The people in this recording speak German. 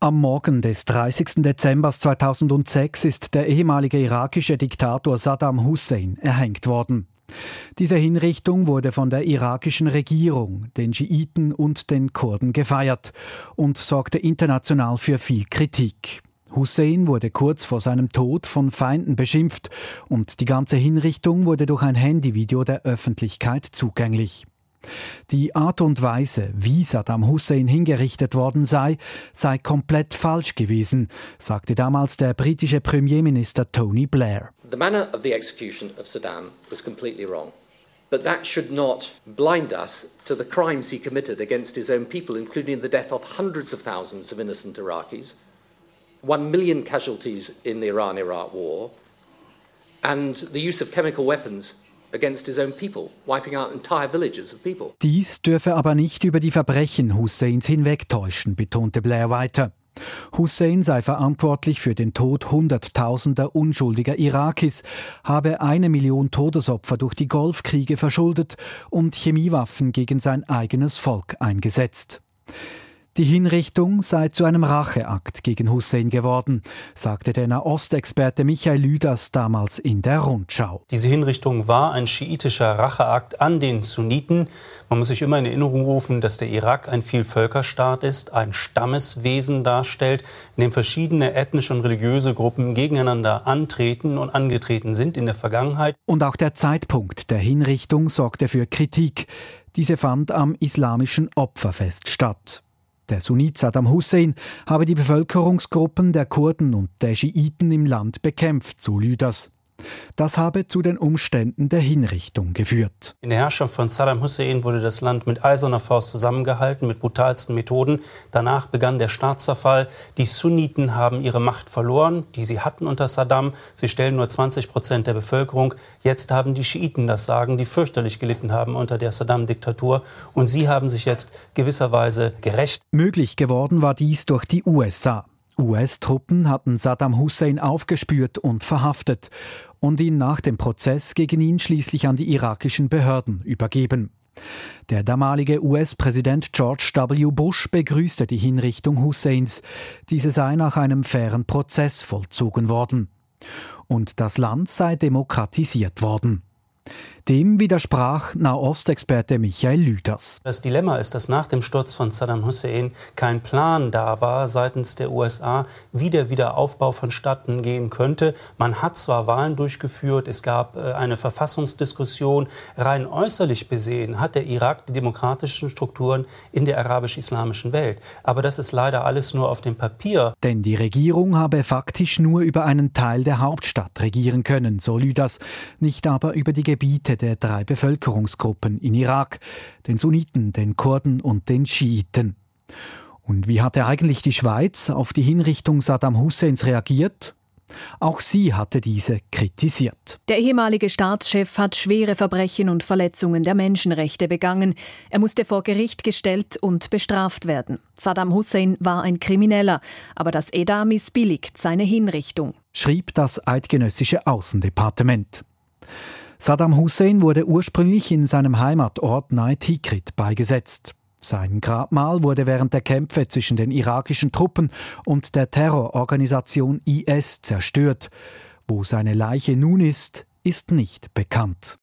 Am Morgen des 30. Dezember 2006 ist der ehemalige irakische Diktator Saddam Hussein erhängt worden. Diese Hinrichtung wurde von der irakischen Regierung, den Schiiten und den Kurden gefeiert und sorgte international für viel Kritik. Hussein wurde kurz vor seinem Tod von Feinden beschimpft und die ganze Hinrichtung wurde durch ein Handyvideo der Öffentlichkeit zugänglich. Die Art und Weise, wie Saddam Hussein hingerichtet worden sei, sei komplett falsch gewesen, sagte damals der britische Premierminister Tony Blair. The manner of the execution of Saddam was completely wrong. But that should not blind us to the crimes he committed against his own people, including the death of hundreds of thousands of innocent Iraqis, one million casualties in the Iran Iraq war, and the use of chemical weapons dies dürfe aber nicht über die Verbrechen Husseins hinwegtäuschen, betonte Blair weiter. Hussein sei verantwortlich für den Tod Hunderttausender unschuldiger Irakis, habe eine Million Todesopfer durch die Golfkriege verschuldet und Chemiewaffen gegen sein eigenes Volk eingesetzt. Die Hinrichtung sei zu einem Racheakt gegen Hussein geworden, sagte der Nahostexperte Michael Lüders damals in der Rundschau. Diese Hinrichtung war ein schiitischer Racheakt an den Sunniten. Man muss sich immer in Erinnerung rufen, dass der Irak ein Vielvölkerstaat ist, ein Stammeswesen darstellt, in dem verschiedene ethnische und religiöse Gruppen gegeneinander antreten und angetreten sind in der Vergangenheit. Und auch der Zeitpunkt der Hinrichtung sorgte für Kritik. Diese fand am islamischen Opferfest statt. Der Sunnit Saddam Hussein habe die Bevölkerungsgruppen der Kurden und der Schiiten im Land bekämpft, so Lüders. Das habe zu den Umständen der Hinrichtung geführt. In der Herrschaft von Saddam Hussein wurde das Land mit eiserner Faust zusammengehalten, mit brutalsten Methoden. Danach begann der Staatszerfall. Die Sunniten haben ihre Macht verloren, die sie hatten unter Saddam. Sie stellen nur 20 Prozent der Bevölkerung. Jetzt haben die Schiiten das Sagen, die fürchterlich gelitten haben unter der Saddam-Diktatur. Und sie haben sich jetzt gewisserweise gerecht. Möglich geworden war dies durch die USA. US-Truppen hatten Saddam Hussein aufgespürt und verhaftet und ihn nach dem Prozess gegen ihn schließlich an die irakischen Behörden übergeben. Der damalige US-Präsident George W. Bush begrüßte die Hinrichtung Husseins. Diese sei nach einem fairen Prozess vollzogen worden. Und das Land sei demokratisiert worden. Dem widersprach Nahostexperte Michael Lüders. Das Dilemma ist, dass nach dem Sturz von Saddam Hussein kein Plan da war seitens der USA, wie der Wiederaufbau vonstatten gehen könnte. Man hat zwar Wahlen durchgeführt, es gab äh, eine Verfassungsdiskussion. Rein äußerlich besehen hat der Irak die demokratischen Strukturen in der arabisch-islamischen Welt. Aber das ist leider alles nur auf dem Papier. Denn die Regierung habe faktisch nur über einen Teil der Hauptstadt regieren können, so Lüders, nicht aber über die Gebiete der drei Bevölkerungsgruppen in Irak, den Sunniten, den Kurden und den Schiiten. Und wie hatte eigentlich die Schweiz auf die Hinrichtung Saddam Husseins reagiert? Auch sie hatte diese kritisiert. Der ehemalige Staatschef hat schwere Verbrechen und Verletzungen der Menschenrechte begangen. Er musste vor Gericht gestellt und bestraft werden. Saddam Hussein war ein Krimineller, aber das EDA missbilligt seine Hinrichtung, schrieb das eidgenössische Außendepartement. Saddam Hussein wurde ursprünglich in seinem Heimatort nahe Tikrit beigesetzt. Sein Grabmal wurde während der Kämpfe zwischen den irakischen Truppen und der Terrororganisation IS zerstört. Wo seine Leiche nun ist, ist nicht bekannt.